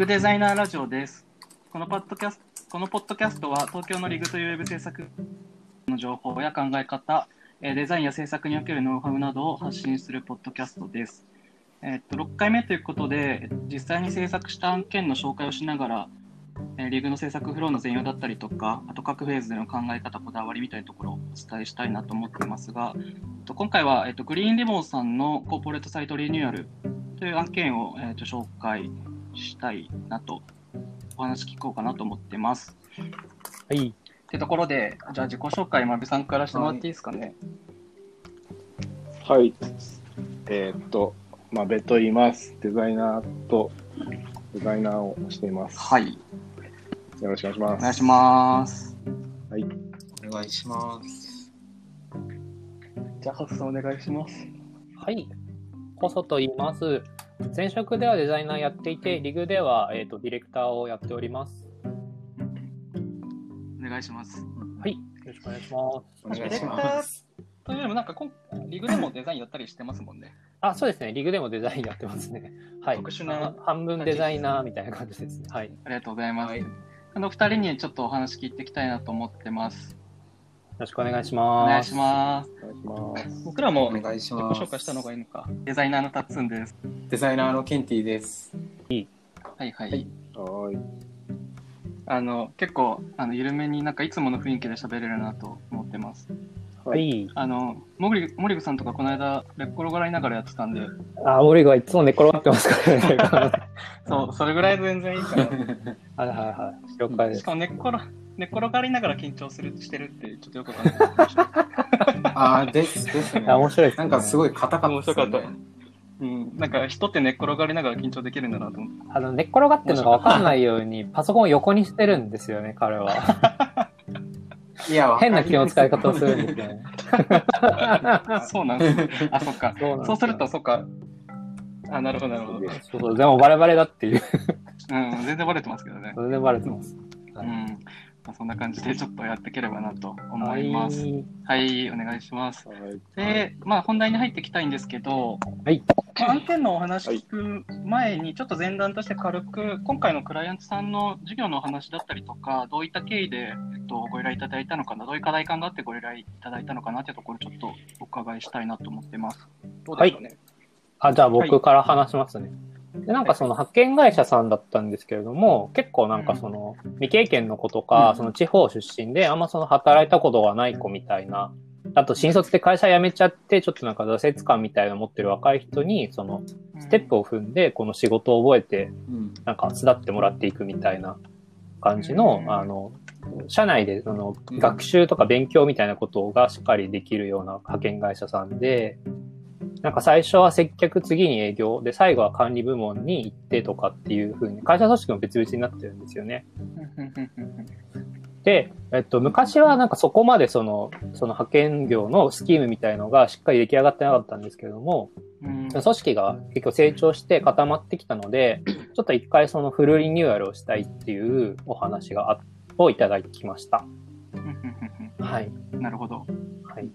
グデザイナーラジオです。このポッドキャストこのポッドキャストは東京のリグというウェブ制作の情報や考え方、えデザインや制作におけるノウハウなどを発信するポッドキャストです。えっと6回目ということで、実際に制作した案件の紹介をしながら、えリグの制作フローの全容だったりとか、あと各フェーズでの考え方、こだわりみたいなところをお伝えしたいなと思っていますが、えっと今回は、えっと、グリーンリボンさんのコーポレートサイトリニューアルという案件を、えっと紹介したいなと、お話聞こうかなと思ってます。はい。ってところで、じゃあ自己紹介、まびさんからしてもらっていいですかね？はい。えーっと、まあ、ベと言います。デザイナーとデザイナーをしています。はい、よろしくお願いします。お願いします。はい。お願いします。じゃあ、ハスさんお願いします。はい。コソと言います。前職ではデザイナーやっていて、リグでは、えー、とディレクターをやっております。お願いします。はい。よろしくお願いします。お願いしディレクタます。ーというよりも、なんか今、リグでもデザインやったりしてますもんね。あ、そうですね。リグでもデザインやってますね。はい。特殊な半分デザイナーみたいな感じですね。はい。ありがとうございます。はいあの二人にちょっとお話聞いていきたいなと思ってます。よろしくお願いしおます。願いします。お願いします。僕らもお願いし自己ます。紹介したのがいいのか。デザイナーのタッツンです。デザイナーのケンティです。はいはい。はいはーい。あの、結構、あの、緩めになんかいつもの雰囲気で喋れるなと思ってます。は。い。あの、モグリ、モリグさんとかこの間、寝っ転がりながらやってたんで、あ、オリがいつも寝転がってますからね。そう、それぐらいで全然いいから。はいはいはい。了解です。しかも寝っ転、寝っ転がりながら緊張する、してるって、ちょっとよくわかんない。ああ、です、ですね。あ面白いですね。なんかすごい硬かったね面白か。うん、なんか人って寝っ転がりながら緊張できるんだなと思って。あの、寝っ転がってるのが分かんないように、パソコンを横にしてるんですよね、彼は。いや、変な気の使い方をするんですよね。そうなんです。あ、そっか。そうすよそうすると、そっか。あ、なるほど、なるほど。うん、そうそう、でもバレバレだっていう。全然バレてますけどね。それでバレてます。うん。まあ、そんな感じでちょっとやっていければなと思います。はい、お願いします。はい。で、まあ本題に入っていきたいんですけど、はい。まあ案件のお話聞く前に、ちょっと前段として軽く、今回のクライアントさんの事業のお話だったりとか、どういった経緯で、えっと、ご依頼いただいたのかな、どういう課題感があってご依頼いただいたのかなっていうところ、ちょっとお伺いしたいなと思ってます。どうですかね？あ、じゃあ僕から話しますね。で、なんかその派遣会社さんだったんですけれども、結構なんかその未経験の子とか、うんその地方出身であんまその働いたことがない子みたいな、あと新卒で会社辞めちゃって、ちょっとなんか挫折感みたいなの持ってる若い人に、そのステップを踏んで、この仕事を覚えて、うん。なんか巣立ってもらっていくみたいな感じのう、んあの、社内でそのうん学習とか勉強みたいなことがしっかりできるような派遣会社さんで、なんか最初は接客、次に営業、で、最後は管理部門に行ってとかっていう風に、会社組織も別々になってるんですよね。で、えっと、昔はなんかそこまでその、その派遣業のスキームみたいのがしっかり出来上がってなかったんですけれども、うん組織が結構成長して固まってきたので、ちょっと一回そのフルリニューアルをしたいっていうお話があをいただきました。はい。なるほど。はい。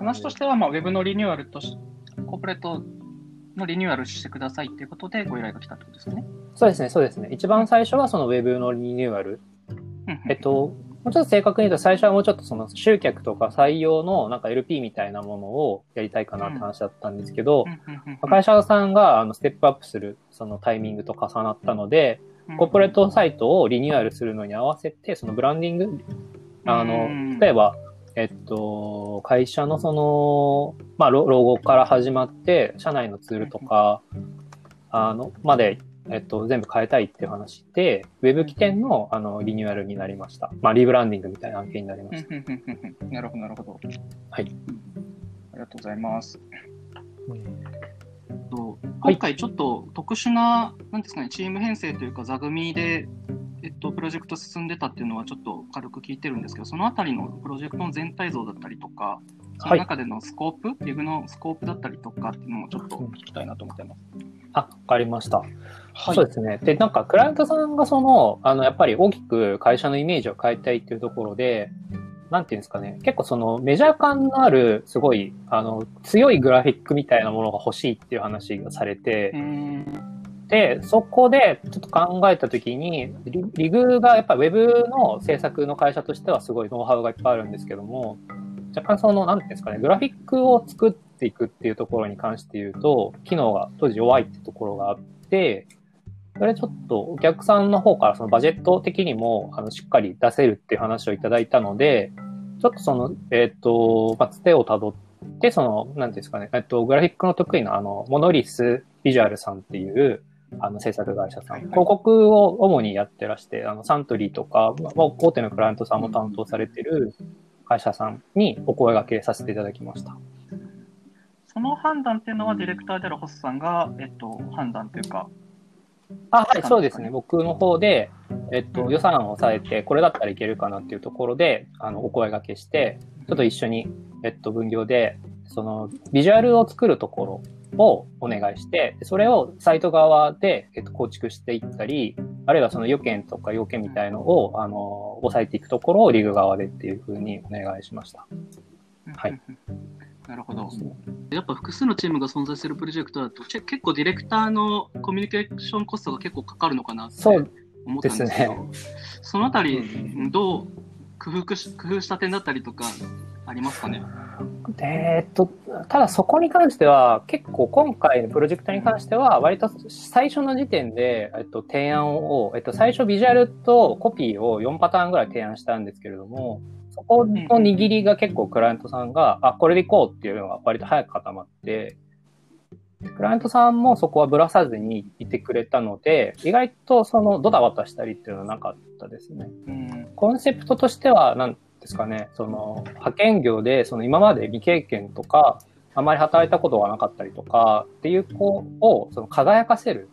話としては、まあ、ウェブのリニューアルとし、コーポレートのリニューアルしてくださいっていうことでご依頼が来たってことですね。そうですね、そうですね。一番最初はそのウェブのリニューアル。えっと、もうちょっと正確に言うと最初はもうちょっとその集客とか採用のなんか LP みたいなものをやりたいかなって話だったんですけど、会社さんがあのステップアップするそのタイミングと重なったので、コーポレートサイトをリニューアルするのに合わせて、そのブランディング、あの、例えば、えっと、会社のその、まあ、ロロゴから始まって、社内のツールとか、あの、まで、えっと、全部変えたいっていう話で、ウェブ起点の、あの、リニューアルになりました。まあ、リブランディングみたいな案件になりました。なるほど、なるほど。はい。ありがとうございます。とはい今回ちょっと特殊な、なんですかね、チーム編成というか座組で、えっと、プロジェクト進んでたっていうのはちょっと軽く聞いてるんですけど、そのあたりのプロジェクトの全体像だったりとか、その中でのスコープ、リグのスコープだったりとかっていうのもちょっと聞きたいなと思ってます。あ、わかりました。はそうですね。で、なんか、クライアントさんがその、あの、やっぱり大きく会社のイメージを変えたいっていうところで、なんていうんですかね、結構そのメジャー感のある、すごい、あの、強いグラフィックみたいなものが欲しいっていう話がされてう、ん。で、そこでちょっと考えたときにリ、グがやっぱ Web の制作の会社としてはすごいノウハウがいっぱいあるんですけども、若干その、なんていうんですかね、グラフィックを作っていくっていうところに関して言うと、機能が当時弱いってところがあって、それちょっとお客さんの方からそのバジェット的にもあのしっかり出せるっていう話をいただいたので、ちょっとその、えっ、ー、と、まあ、つてをたどって、その、なんていうんですかね、えっと、グラフィックの得意なあの、モノリスビジュアルさんっていう、あの、制作会社さん、広告を主にやってらして、あの、サントリーとか、大手のクライアントさんも担当されてる会社さんにお声掛けさせていただきました。その判断っていうのは、ディレクターであるホスさんが、えっと、判断というか、あ、はい、そうですね。僕の方で、えっと、予算を抑えて、これだったらいけるかなっていうところで、あの、お声掛けして、ちょっと一緒に、えっと、分業で、その、ビジュアルを作るところをお願いして、それをサイト側で、えっと、構築していったり、あるいはその予見とか要件みたいのを、あの、抑えていくところをリグ側でっていうふうにお願いしました。はい。なるほど。やっぱ複数のチームが存在するプロジェクトだと、結構ディレクターのコミュニケーションコストが結構かかるのかなって思ったんですけど、ね、そのあたり、どう工夫し工夫した点だったりとか、ありますかね？えっと、ただそこに関しては、結構今回のプロジェクトに関しては、割と最初の時点で、えっと、提案を、えっと、最初ビジュアルとコピーを4パターンぐらい提案したんですけれども、そこの握りが結構クライアントさんが、あ、これでいこうっていうのが割と早く固まって、クライアントさんもそこはぶらさずにいてくれたので、意外とそのドタバタしたりっていうのはなかったですね。うん、コンセプトとしては、なんですかね、その派遣業でその今まで未経験とか、あまり働いたことがなかったりとかっていう子をその輝かせる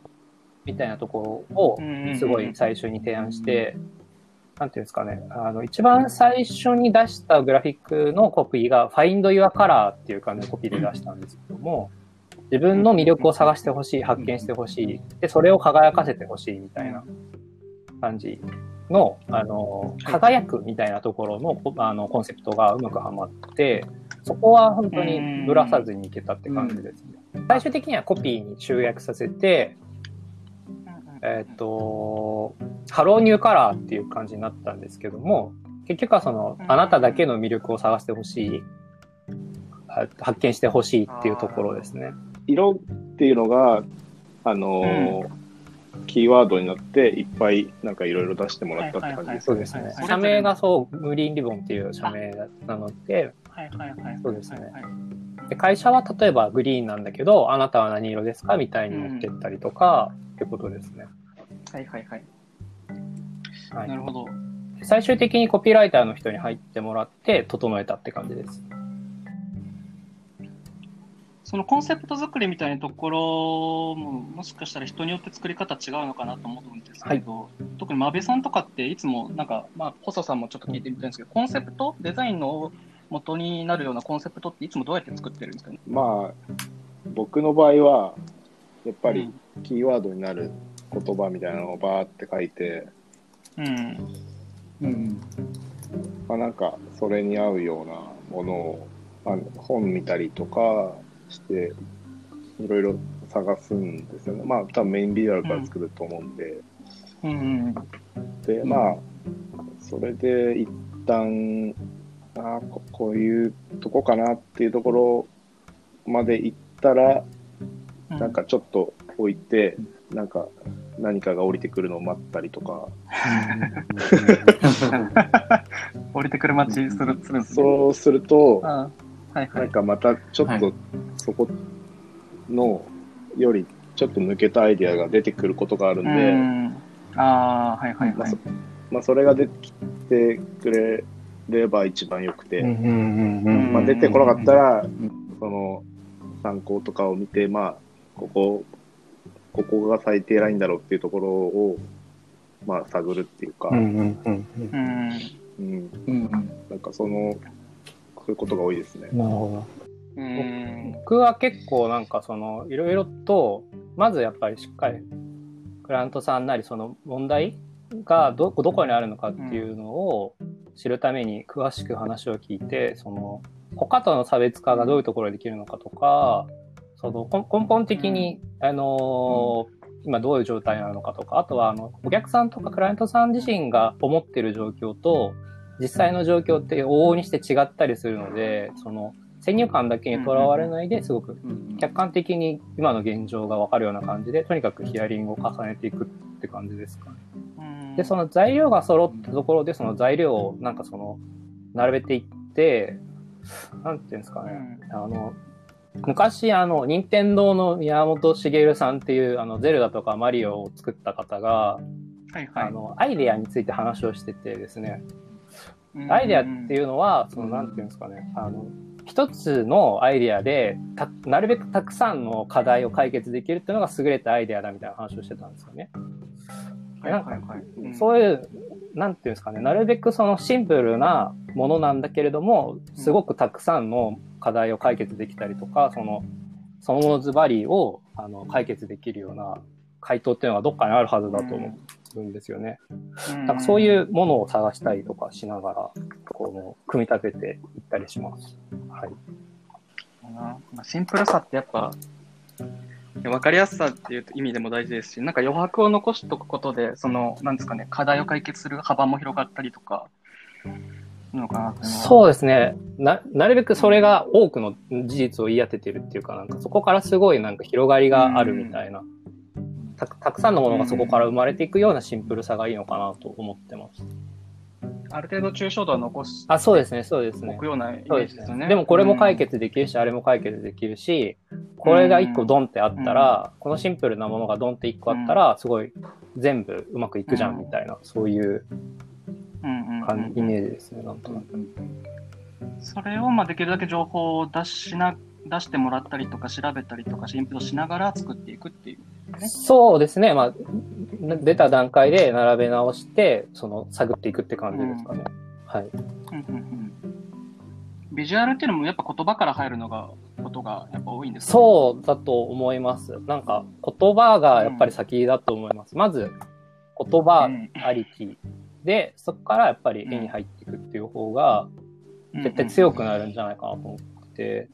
みたいなところをすごい最初に提案して、なんていうんですかね、あの、一番最初に出したグラフィックのコピーが Find Your Color っていう感じのコピーで出したんですけども、自分の魅力を探してほしい、発見してほしい、で、それを輝かせてほしいみたいな感じの、あの、輝くみたいなところの、あの、コンセプトがうまくはまって、そこは本当にぶらさずにいけたって感じですね。最終的にはコピーに集約させて、えっ、ー、と、 Hello New Color っていう感じになったんですけども、結局はその、あなただけの魅力を探してほしい、発見してほしいっていうところですね。色っていうのが、あのーうんキーワードになっていっぱいなんかいろいろ出してもらったって感じです、そうですね。社名がそう、グリーンリボンっていう社名なので、はいはいはい。そうですね。で会社は例えばグリーンなんだけど、あなたは何色ですかみたいに持ってったりとか、ってことですね。はいはいはい。はい、なるほど。最終的にコピーライターの人に入ってもらって整えたって感じです。そのコンセプト作りみたいなところももしかしたら人によって作り方違うのかなと思うんですけど、はい、特に真部さんとかっていつもなんか、まあ、細さんもちょっと聞いてみたいんですけど、コンセプトデザインの元になるようなコンセプトっていつもどうやって作ってるんですか？ねまあ僕の場合はやっぱりキーワードになる言葉みたいなのをバーって書いて、うん。うん。まあなんか、それに合うようなものを、まあ、本見たりとかして、いろいろ探すんですよね。まあ多分メインビジュアルから作ると思うんで。うん。で、まあ、それで一旦、あここういうとこかなっていうところまで行ったら、なんかちょっと置いて、なんか何かが降りてくるのを待ったりとか。降りてくる待ちするする、ね、そうすると、はいはい、なんかまたちょっとそこのよりちょっと抜けたアイディアが出てくることがあるんで、ん。ああ、はいはいはい。まあそまあ、それが出てきてくれれば一番よくて、まあ、出てこなかったら、その参考とかを見て、まあ、ここここが最低ラインだろうっていうところを、まあ、探るっていうか、うん。なんかその、そういうことが多いですね。なるほど。僕は結構なんかその、いろいろと、まずやっぱりしっかり、クライアントさんなりその問題がど、どこにあるのかっていうのを知るために詳しく話を聞いて、その、他との差別化がどういうところでできるのかとか、その根本的に、あのー、今どういう状態なのかとか、あとはあのお客さんとかクライアントさん自身が思ってる状況と、実際の状況って往々にして違ったりするので、その先入観だけにとらわれないで、すごく客観的に今の現状がわかるような感じで、とにかくヒアリングを重ねていくって感じですかね。で、その材料が揃ったところで、その材料をなんかその、並べていって、なんていうんですかね、あの、昔、あの、任天堂の宮本茂さんっていう、あの、ゼルダとかマリオを作った方が、はいはい、あの、アイデアについて話をしててですね、アイデアっていうのは、その、なんていうんですかね、あの、一つのアイデアでなるべくたくさんの課題を解決できるっていうのが優れたアイデアだみたいな話をしてたんですよね。はいはいはい、そういう、なんていうんですかね、なるべくそのシンプルなものなんだけれども、すごくたくさんの課題を解決できたりとか、その、そのものズバリをあの解決できるような回答っていうのがどっかにあるはずだと思うんですよね。だからそういうものを探したりとかしながら、この、組み立てていったりします。はい。シンプルさってやっぱ、分かりやすさっていう意味でも大事ですし、なんか余白を残しておくことで、その、なんですかね、課題を解決する幅も広がったりとか、のかなそうですね。な、なるべくそれが多くの事実を言い当ててるっていうか、なんかそこからすごいなんか広がりがあるみたいな。たたくさんのものがそこから生まれていくようなシンプルさがいいのかなと思ってます。ある程度抽象度は残す。あ、そうですね、そうですね。置くようなイメージですよね。でもこれも解決できるし、あれも解決できるし、これが一個ドンってあったら、このシンプルなものがドンって一個あったら、すごい全部うまくいくじゃんみたいな、そういう感じ、イメージですね、なんとなく。それをまあできるだけ情報を出しな出してもらったりとか調べたりとかインプットしながら作っていくっていう、ね、そうですね。まあ、出た段階で並べ直して、その探っていくって感じですかね。うん、はい、うんうんうん。ビジュアルっていうのもやっぱ言葉から入るのが、ことがやっぱ多いんですか、ね、そうだと思います。なんか言葉がやっぱり先だと思います。うん、まず言葉ありきで、そこからやっぱり絵に入っていくっていう方が、絶対強くなるんじゃないかなと思って、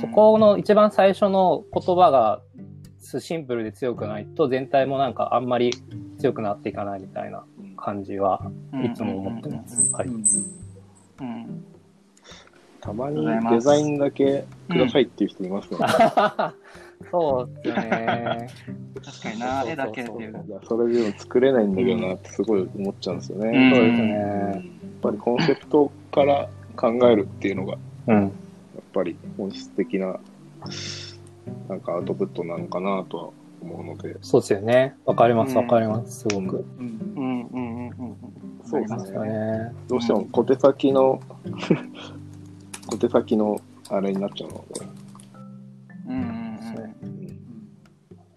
そこの一番最初の言葉がシンプルで強くないと全体もなんかあんまり強くなっていかないみたいな感じはいつも思ってます。はい。たまにデザインだけくださいっていう人いますね。そうですね。確かにな、絵だけっていう。それでも作れないんだけどなってすごい思っちゃうんですよね。そうですね。やっぱりコンセプトから考えるっていうのが、うん、ぱり本質的ななんかアウトプットなのかなとは思うので。そうですよね。わかります、わかります、すごく。うん、うん、うん、うん。そうですね。どうしても小手先の 小手先のあれになっちゃうので。うん。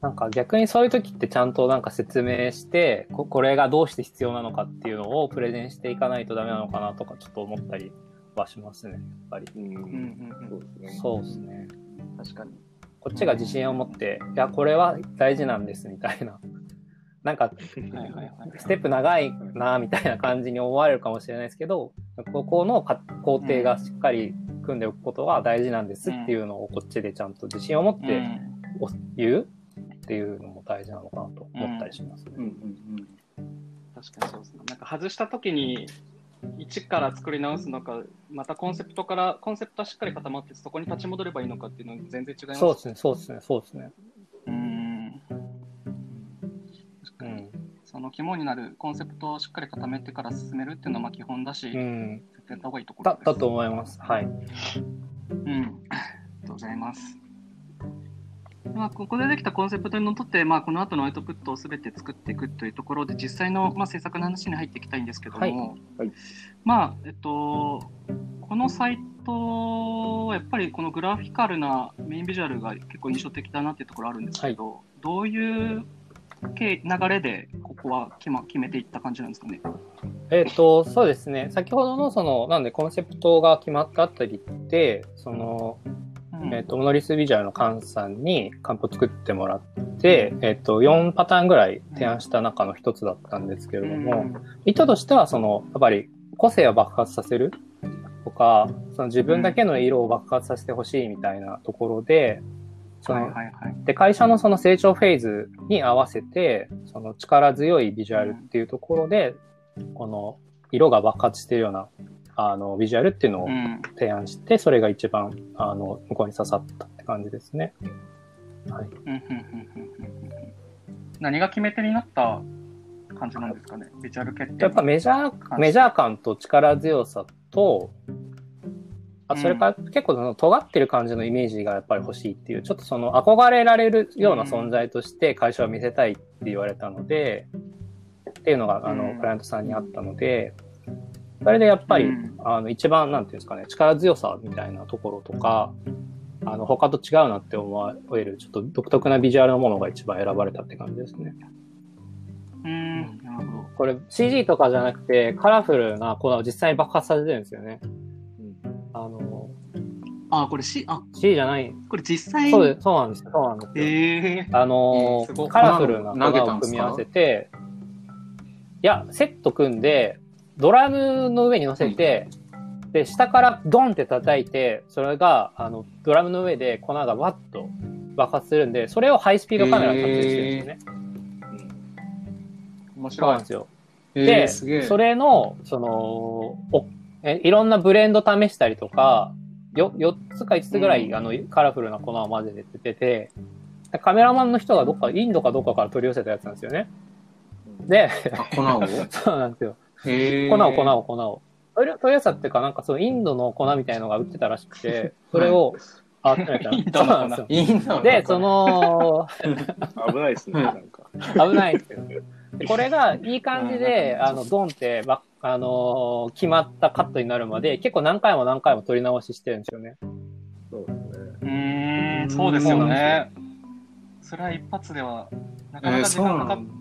なんか逆にそういう時ってちゃんとなんか説明してこ、これがどうして必要なのかっていうのをプレゼンしていかないとダメなのかなとかちょっと思ったりはしますね、やっぱり。うん、うん、そうですね。確かに。こっちが自信を持って、いや、これは大事なんですみたいな。なんか、ステップ長いな、みたいな感じに思われるかもしれないですけど、ここの工程がしっかり組んでおくことが大事なんですっていうのをこっちでちゃんと自信を持って言うっていうのも大事なのかなと思ったりしますね。確かにそうですね。なんか外した時に一から作り直すのか、またコンセプトから、コンセプトはしっかり固まって、そこに立ち戻ればいいのかっていうのは全然違います、そうですね、そうですね、そうですね。うん。うん、その肝になるコンセプトをしっかり固めてから進めるっていうのはまあ基本だし、うん、絶対やった方がいいところだだと思います。はい。うん。ありがとうございます。まあ、ここでできたコンセプトにのっとって、まあ、この後のアウトプットをすべて作っていくというところで、実際の、まあ、制作の話に入っていきたいんですけども、はいはい、まあ、えっと、このサイトはやっぱりこのグラフィカルなメインビジュアルが結構印象的だなっていうところあるんですけど、はい、どういう流れでここは決,、ま、決めていった感じなんですかね？えっ、と、そうですね。先ほどのその、なんでコンセプトが決まったあたりって、その、えっ、ー、と、モノリスビジュアルのカンさんにカンプを作ってもらって、えっ、ー、と、4パターンぐらい提案した中の一つだったんですけれども、意図としては、その、やっぱり個性を爆発させるとか、その自分だけの色を爆発させてほしいみたいなところで、そのはいはいはい。で、会社のその成長フェーズに合わせて、その力強いビジュアルっていうところで、この色が爆発してるような、あの、ビジュアルっていうのをうん。提案して、それが一番、あの、向こうに刺さったって感じですね。はい。何が決め手になった感じなんですかね、ビジュアル決定。やっぱメジャー、メジャー感と力強さと、あそれから結構その尖ってる感じのイメージがやっぱり欲しいっていう、ちょっとその憧れられるような存在として会社を見せたいって言われたので、っていうのがあのうんクライアントさんにあったので、それでやっぱり、うんあの一番なんていうんですかね、力強さみたいなところとか、あの他と違うなって思えるちょっと独特なビジュアルのものが一番選ばれたって感じですね。うん、なるほど。これ CG とかじゃなくてカラフルな粉を実際に爆発させてるんですよね。あの、あ、これ C、あ、C じゃない。これ実際そうです、そうなんですよ。そうなんですよ。ええあのえーカラフルな粉を組み合わせて、いや、セット組んで、ドラムの上に乗せて、で、下からドンって叩いて、それが、あの、ドラムの上で粉がワッと爆発するんで、それをハイスピードカメラで撮影してるんですよね。面そうなん白いで。すよ。えで。それの、その、おえいろんなブレンド試したりとか、よ、4つか5つぐらい、うんあの、カラフルな粉を混ぜてて、でカメラマンの人がどっか、インドかどっかから取り寄せたやつなんですよね。で、あ、粉を？そうなんですよ。粉を粉を粉を。取り取り寄せたっていうか、なんかそのインドの粉みたいのが売ってたらしくて、それを、あ、集めた。インドの粉そうなんでそ、の、危ないですね、うんなんか。危ないですよ。でこれがいい感じで、あの、ドンってば、あのー決まったカットになるまで、結構何回も何回も撮り直ししてるんですよね。そうですね。うーん、そうですよね。それは一発では、なかなか時間かかっ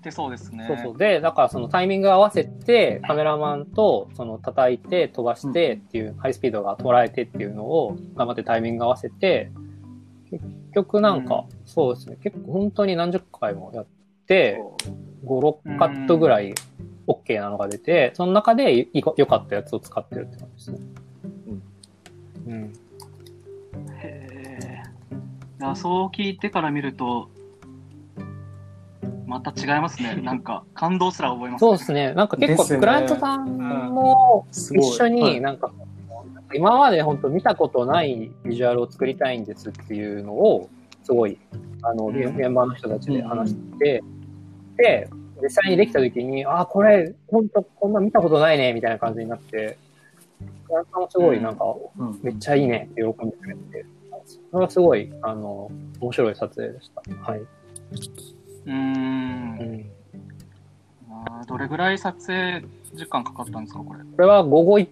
なんだ。てそうですね。そうそう。で、だからそのタイミング合わせて、カメラマンと、その叩いて、飛ばしてっていう、ハイスピードが捉えてっていうのを、頑張ってタイミング合わせて、結局なんか、そうですね、結構本当に何十回もやって、5、6カットぐらい OK なのが出て、その中でいい良かったやつを使ってるって感じですね。うん。へえ。いや、そう聞いてから見ると、また違いますね。なんか、感動すら覚えます、そうですね。なんか結構、クライアントさんもすごい。一緒にはい。なんか、今まで本当見たことないビジュアルを作りたいんですっていうのを、すごい、あの、うん。現場の人たちで話して、で、実際にできた時に、あ、これ、本当こんな見たことないね、みたいな感じになって、クライアントさんもすごいなんか、うん。めっちゃいいねって喜んでくれて、それはすごい、あの、面白い撮影でした。はい。うんどれぐらい撮影時間かかったんですか、これ？これは午後いっ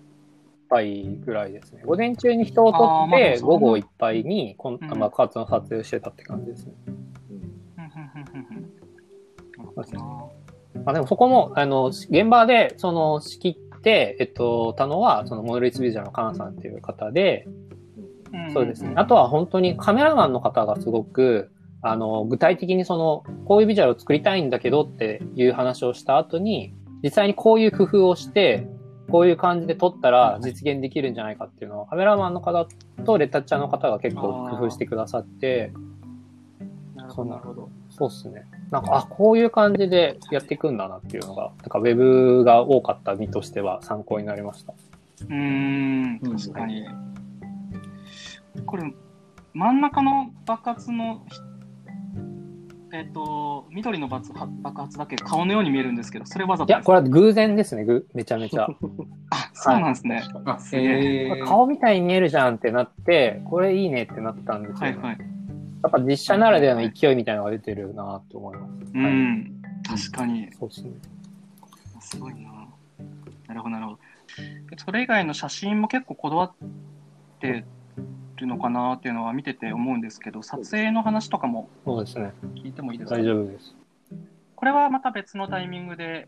ぱいぐらいですね。午前中に人を取あーまあって、午後いっぱいにこんうん爆発の撮影をしてたって感じですね。あでもそこも、あの、現場で、その、仕切って、えっと、たのは、その、モデルイツビジョンのカナさんっていう方で、うんそうですね。あとは本当にカメラマンの方がすごく、あの、具体的にその、こういうビジュアルを作りたいんだけどっていう話をした後に、実際にこういう工夫をして、こういう感じで撮ったら実現できるんじゃないかっていうのを、カメラマンの方とレタッチャーの方が結構工夫してくださって、なるほど、なるほど。そうっすね。なんか、あ、こういう感じでやっていくんだなっていうのが、なんかウェブが多かった身としては参考になりました。うーん、確かに。これ、真ん中の爆発の、えっ、と、緑の爆発爆発だけ顔のように見えるんですけど、それわざいや、とですこれは偶然ですね、ぐめちゃめちゃ。あ、そうなんですね。あ、すげええー、顔みたいに見えるじゃんってなって、これいいねってなったんですよ、ね。はいはい。やっぱ実写ならではの勢いみたいなのが出てるなと思います。うん、確かに。そうですね。すごいな。なるほど、なるほど。それ以外の写真も結構こだわってるのかなっていうのは見てて思うんですけど、撮影の話とかもそうですね。聞いてもいいですか？大丈夫です。これはまた別のタイミングで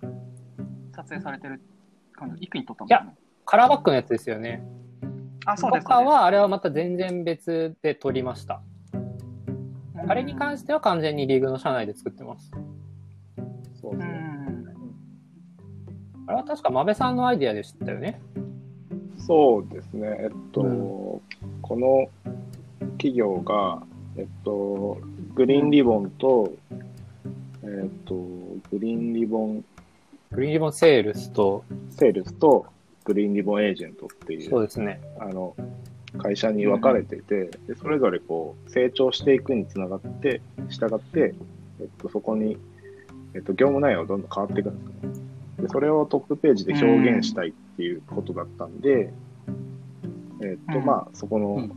撮影されてる感じ、一気に撮ったんですかねカラーバックのやつですよね。あ、そうです。とかは、あれはまた全然別で撮りました。あれに関しては完全にリーグの社内で作ってます。そうですね。うん。あれは確か馬部さんのアイディアでしたよね。そうですね。えっと、うこの企業が、えっと、グリーンリボンと、えっと、グリーンリボン、グリーンリボンセールスと、セールスとグリーンリボンエージェントっていう、そうですね。あの、会社に分かれてて、でそれぞれこう成長していくにつながって、従って、えっと、そこに、えっと、業務内容がどんどん変わっていくんですね。で、それをトップページで表現したいっていうことだったんで、えっと、うん。まあ、そこの、うん。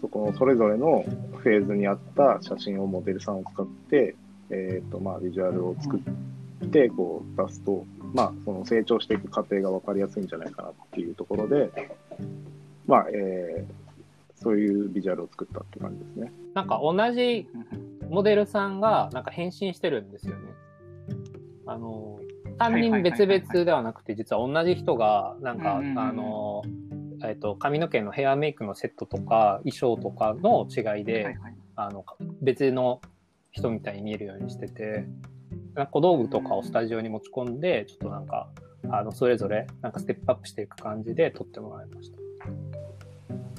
そこのそれぞれのフェーズに合った写真をモデルさんを使って、えっと、まあ、ビジュアルを作って、こう出すと、まあ、その成長していく過程が分かりやすいんじゃないかなっていうところで、まあ、えーそういうビジュアルを作ったって感じですね。なんか同じモデルさんがなんか変身してるんですよね。あの、単人別々ではなくて、実は同じ人が、なんか、あの、えっと、髪の毛のヘアメイクのセットとか、衣装とかの違いで、はいはいあの、別の人みたいに見えるようにしてて、なんか小道具とかをスタジオに持ち込んで、ちょっとなんか、あの、それぞれ、なんかステップアップしていく感じで撮ってもらいました。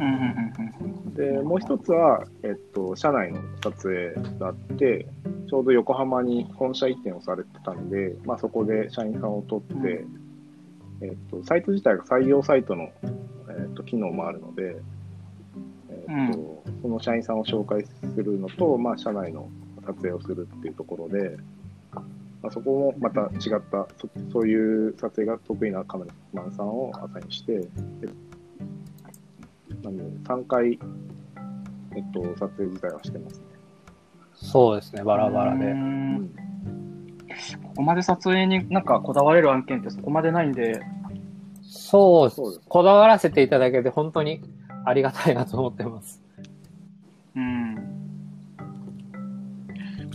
うんうんうんうん。で、もう一つは、えっと、社内の撮影があって、ちょうど横浜に本社移転をされてたんで、まあ、そこで社員さんを取って、えっと、サイト自体が採用サイトの、えっと、機能もあるので、えっとその社員さんを紹介するのと、まあ、社内の撮影をするっていうところで、まあ、そこもまた違ったそ、そういう撮影が得意なカメラマンさんをアサインして、でなんで3回、えっと、撮影自体はしてますね。そうですね、バラバラうで。んここまで撮影になんかこだわれる案件ってそこまでないんで、そうそうですこだわらせていただけて本当にありがたいなと思ってます。うん。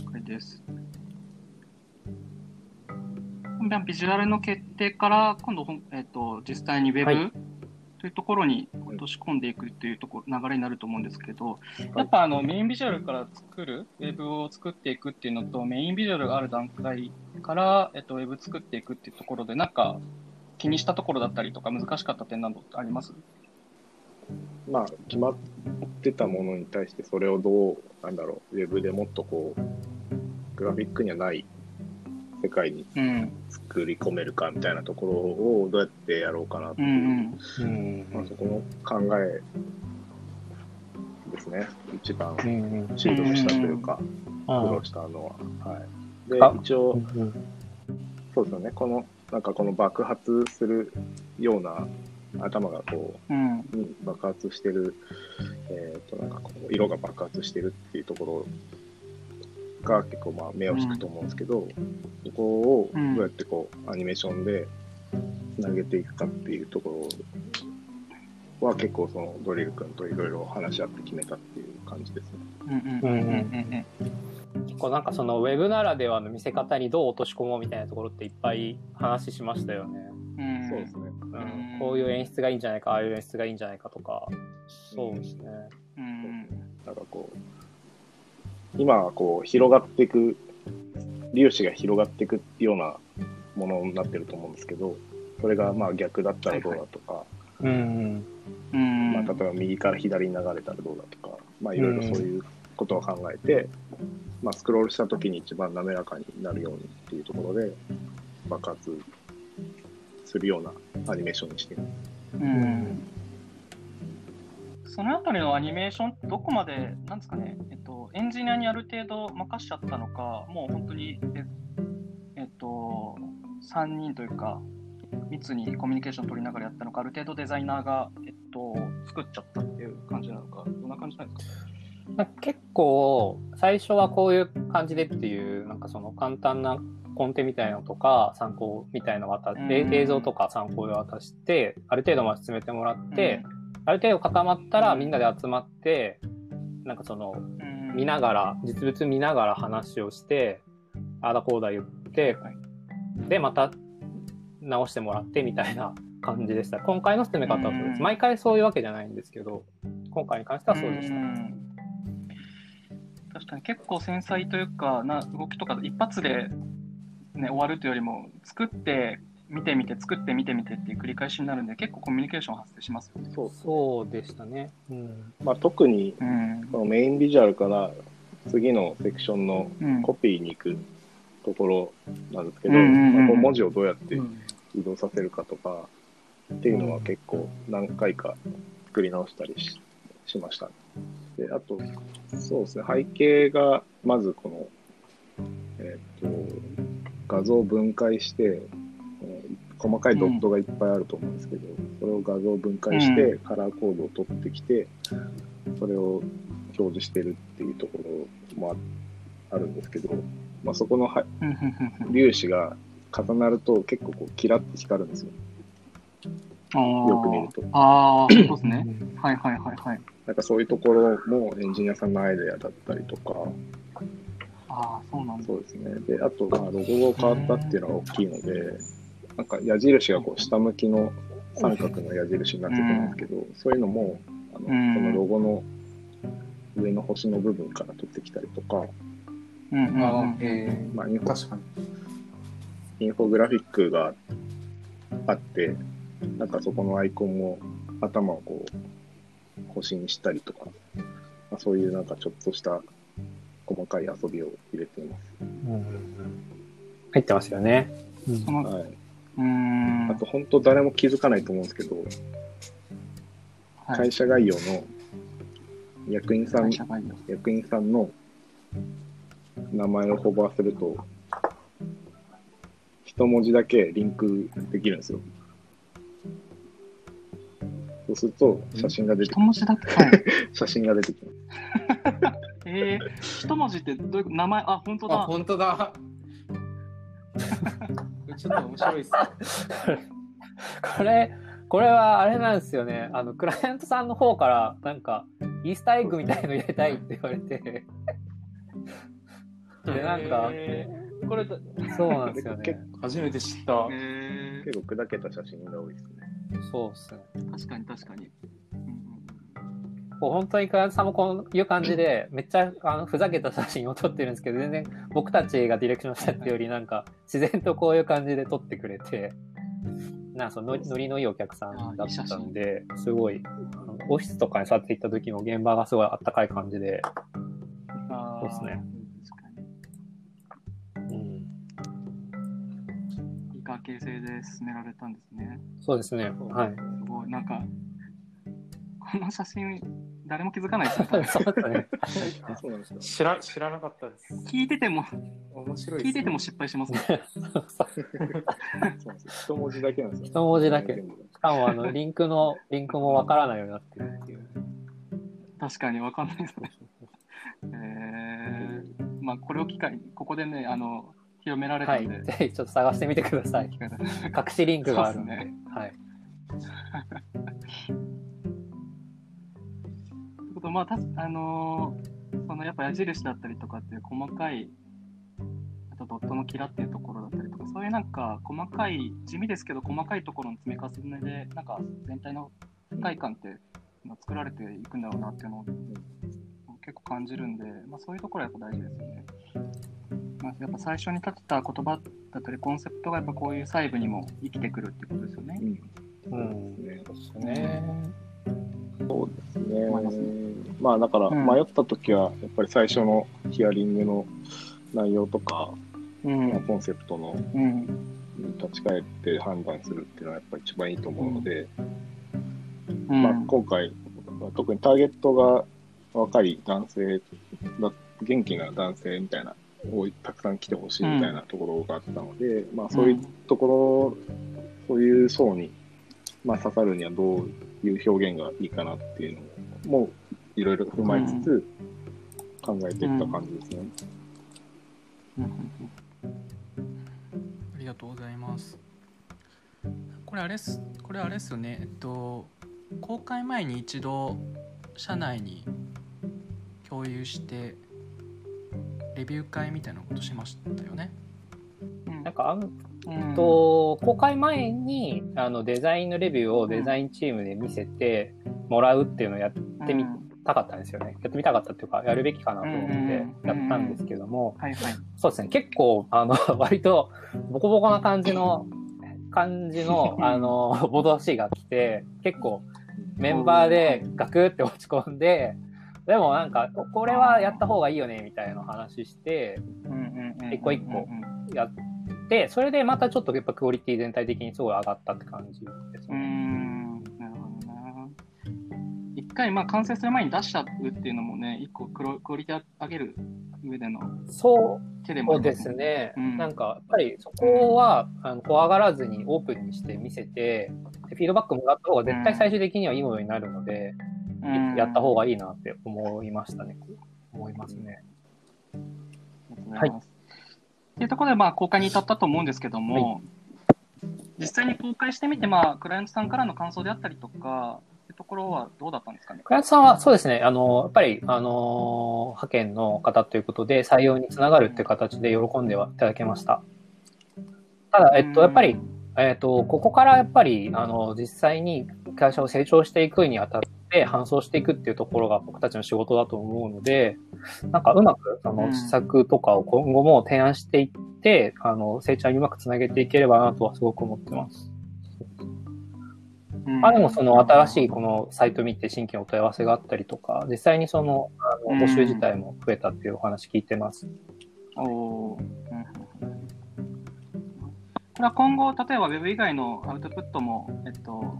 これです。ビジュアルの決定から、今度えっと実際にウェブ、はいというところに落とし込んでいくというところ流れになると思うんですけど、やっぱあのメインビジュアルから作る、ウェブを作っていくっていうのと、メインビジュアルがある段階から、えっと、ウェブ作っていくっていうところで、なんか気にしたところだったりとか、難しかった点などってあります？まあ、決まってたものに対して、それをどう、なんだろう、ウェブでもっとこう、グラフィックにはない世界にうん。作り込めるかみたいなところをどうやってやろうかなっていう、うんうん。うんまあ、そこの考えですね、一番シードしたというか、苦あ労したのは。はい、であ、一応、うん。そうですよね、この、なんかこの爆発するような頭がこう、うん。に爆発してる、えー、となんかこう色が爆発してるっていうところが結構まあ目を引くと思うんですけど、そこをどうやってこうアニメーションでつなげていくかっていうところは結構そのドリル君といろいろ話し合って決めたっていう感じですね。うんうんうんうん結構なんかそのウェブならではの見せ方にどう落とし込もうみたいなところっていっぱい話しましたよね。そうですね。うん、こういう演出がいいんじゃないか、ああいう演出がいいんじゃないかとか。そうですね。うん。なんかこう、今はこう広がっていく、粒子が広がっていくようなものになってると思うんですけど、それがまあ逆だったらどうだとか、うん。うん。まあ、例えば右から左に流れたらどうだとか、まあ、いろいろそういうことを考えて、まあ、スクロールした時に一番滑らかになるようにっていうところで爆発するようなアニメーションにしています。うん。そのあたりのアニメーションどこまで、なんですかね、えっと、エンジニアにある程度任しちゃったのか、もう本当に、ええっと、3人というか、密にコミュニケーション取りながらやったのか、ある程度デザイナーが、えっと、作っちゃったっていう感じなのか、どんな感じなんですか？結構、最初はこういう感じでっていう、なんかその簡単なコンテみたいなのとか、参考みたいなのを渡って、うん。映像とか参考で渡して、ある程度まで進めてもらって、ある程度固まったらみんなで集まって、なんかその、うん。見ながら、実物見ながら話をして、ああだこうだ言って、はい。で、また直してもらってみたいな感じでした。今回の進め方はそうです。うん。毎回そういうわけじゃないんですけど、今回に関してはそうでした。ん確かに結構繊細というかな動きとか一発で、ね、終わるというよりも作って見てみて、作ってみてみてっていう繰り返しになるんで、結構コミュニケーション発生しますよね。そうそうでしたね。うんまあ、特に、このメインビジュアルから次のセクションのコピーに行くところなんですけど、まあ、文字をどうやって移動させるかとかっていうのは結構何回か作り直したりししました、で、あと、そうですね、背景がまずこの、えっ、ー、と、画像を分解して、細かいドットがいっぱいあると思うんですけど、それを画像分解して、カラーコードを取ってきて、それを表示してるっていうところもあるんですけど、まあ、そこのは粒子が重なると結構こうキラッと光るんですよ。よく見ると。ああ、そうですね。はいはいはいはい。なんかそういうところもエンジニアさんのアイデアだったりとか。ああ、そうなんそうですね。で、あと、まあ、ロゴが変わったっていうのが大きいので、なんか矢印がこう下向きの三角の矢印になってくるんですけど、そういうのも、あのこのロゴの上の星の部分から取ってきたりとか、うんうんうん、えー、まあ、インフォグラフィックがあって、なんかそこのアイコンも頭をこう星にしたりとか、まあ、そういうなんかちょっとした細かい遊びを入れています。うん、入ってますよね。うん、はい。うんあと本当誰も気づかないと思うんですけど、はい、会社概要の役員さん、役員さんの名前をホバーすると、一文字だけリンクできるんですよ。そうすると、写真が出てきます。一文字だけ、はい、写真が出てきます。えー、一文字ってどういう名前、あ、本当だ。本当だ。ちょっと面白いっす これ、これはあれなんですよね。あの、クライアントさんの方から、なんか、イースターエッグみたいの入れたいって言われて。で、なんか、これ、そうなんですよね。初めて知った。結構砕けた写真が多いですね。そうっすね。確かに確かに。こう本当にクライアントさんもこういう感じで、めっちゃあのふざけた写真を撮ってるんですけど、全然僕たちがディレクションしたっていうより、なんか自然とこういう感じで撮ってくれて、なんかそのノリのいいお客さんだったんで、すごい、オフィスとかに去っていった時の現場がすごいあったかい感じで、そうですね。いい関係性で進められたんですね。そうですね。はい。すごい、なんか、この写真、誰も気づかないですね。そうだね。そうなんですよ。知ら知らなかったです。聞いてても、面白い、聞いてても失敗しますね。一文字だけなんですよ。一文字だけ。しかも、あの、リンクの、リンクもわからないようになってるっていう。確かにわかんないですね。えー、まあ、これを機会に、ここでね、あの、広められたんで。はい、ぜひちょっと探してみてください。隠しリンクがあるんで。でね、はい。と、まあ、たあのー、そのやっぱ矢印だったりとかっていう細かい、あとドットのキラっていうところだったりとか、そういうなんか細かい、地味ですけど細かいところの積み重ねで、なんか全体の世界観って作られていくんだろうなっていうのを結構感じるんで、まあ、そういうところはやっぱ大事ですよね。まあ、やっぱ最初に立てた言葉だったりコンセプトがやっぱこういう細部にも生きてくるってことですよね。うん、うん、そうですね。そうですね。まあだから迷った時は、やっぱり最初のヒアリングの内容とか、うん、コンセプトの、うん、立ち返って判断するっていうのはやっぱり一番いいと思うので、うん、まあ今回、特にターゲットが若い男性だ、元気な男性みたいな、をたくさん来てほしいみたいなところがあったので、まあそういうところ、そういう層に、まあ、刺さるにはどういう表現がいいかなっていうのもいろいろ踏まえつつ考えていった感じですね。うんうんありがとうございます。これあれっすこれあれっすよねえっと公開前に一度社内に共有してレビュー会みたいなことしましたよね。なんかえっと、公開前にあのデザインのレビューをデザインチームで見せてもらうっていうのをやってみたかったんですよね。やってみたかったっていうか、やるべきかなと思ってやったんですけども、そうですね、結構、あの、割とボコボコな感じの感じの、あの、ボドシが来て、結構メンバーでガクって落ち込んで、でもなんか、これはやった方がいいよね、みたいな話して、一個一個やって、それでまたちょっとやっぱクオリティ全体的にすごい上がったって感じですね。回まあ完成する前に出しちゃうっていうのもね、一個ククオリティ上げる上でのそうですね、うん、なんかやっぱりそこはあの怖がらずにオープンにして見せて、フィードバックもらった方が絶対最終的にはいいものになるので、うん、やった方がいいなって思いましたね、思いますね。はい。というところで、まあ、公開に至ったと思うんですけども、はい。実際に公開してみて、まあ、クライアントさんからの感想であったりとか、ところはどうだったんですかね？クライアントさんはそうですね、あの、やっぱり、あの、派遣の方ということで採用につながるっていう形で喜んではいただけました。ただ、えっと、やっぱり、えっと、ここからやっぱり、あの、実際に会社を成長していくにあたって、搬送していくっていうところが僕たちの仕事だと思うので、なんかうまく、その施策とかを今後も提案していって、あの、成長にうまくつなげていければなとはすごく思ってます。まあでもその新しいこのサイト見て新規のお問い合わせがあったりとか、実際にそのあの募集自体も増えたっていうお話聞いてます。うん、おこれは今後、例えば Web 以外のアウトプットも、えっと、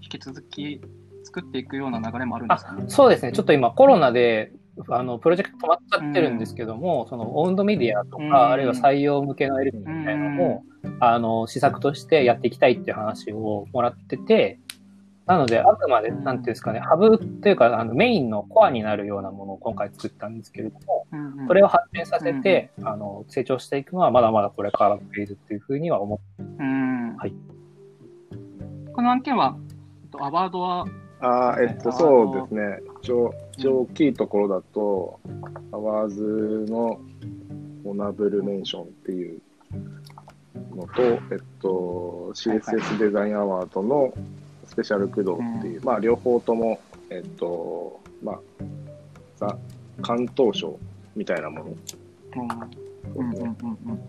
引き続き作っていくような流れもあるんですか、ね、そうですね。ちょっと今コロナであのプロジェクト止まっちゃってるんですけども、うん、そのオウンドメディアとか、うん、あるいは採用向けの LP みたいなのも、うん、あの施策としてやっていきたいっていう話をもらってて、なので、あくまで、なんていうんですかね、ハブというか、あのメインのコアになるようなものを今回作ったんですけれども、それを発展させて、あの成長していくのはまだまだこれからのフェーズっていうふうには思ってます。はい、この案件は、アワードはあえっと、そうですね。一応、一応大きいところだと、アワーズのオナブルメンションっていうのと、えっと、CSS デザインアワードのスペシャル駆動っていう、まあ、両方とも、えっと、まあ、ザ、関東賞みたいなもの。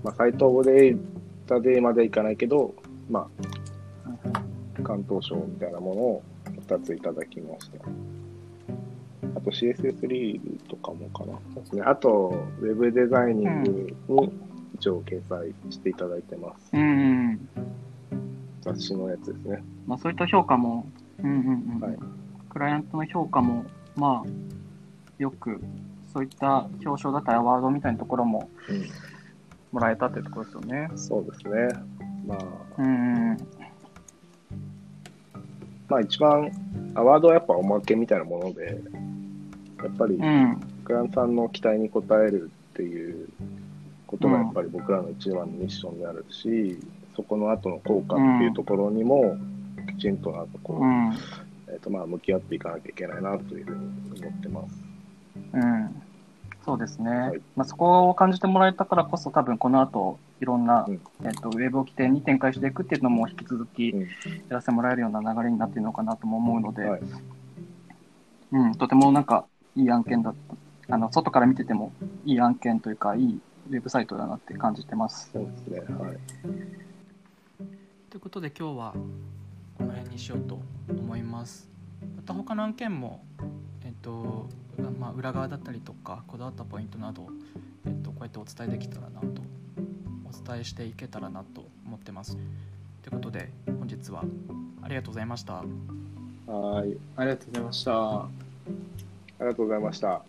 まあ、サイトデータでまでいかないけど、まあ、関東賞みたいなものを2ついただきました。あと CSS リールとかもかな。そうですね。あと、ウェブデザイニングに一応掲載していただいてます。うん、雑誌のやつですね。まあそういった評価も、うんうんうん。はい、クライアントの評価も、まあ、よく、そういった表彰だったりアワードみたいなところも、もらえたっていうところですよね。そうですね。まあ、うん、まあ一番アワードはやっぱおまけみたいなもので、やっぱり、クランさんの期待に応えるっていうことがやっぱり僕らの一番のミッションであるし、そこの後の効果っていうところにも、きちんとなんかこう、えっ、とまあ向き合っていかなきゃいけないなというふうに思ってます。うん。そうですね、はい、まあ、そこを感じてもらえたからこそ、多分この後いろんな、うん、えっと、ウェブを起点に展開していくっていうのも引き続きやらせてもらえるような流れになっているのかなとも思うので、はい、うん、とてもなんかいい案件だったあの、外から見ててもいい案件というか、いいウェブサイトだなって感じてます。そうですね。はい。ということで今日はこの辺にしようと思います。また他の案件も、えっと、まあ、裏側だったりとかこだわったポイントなど、えっと、こうやってお伝えできたらなとお伝えしていけたらなと思ってます。ということで本日はありがとうございました。はい、ありがとうございました。ありがとうございました。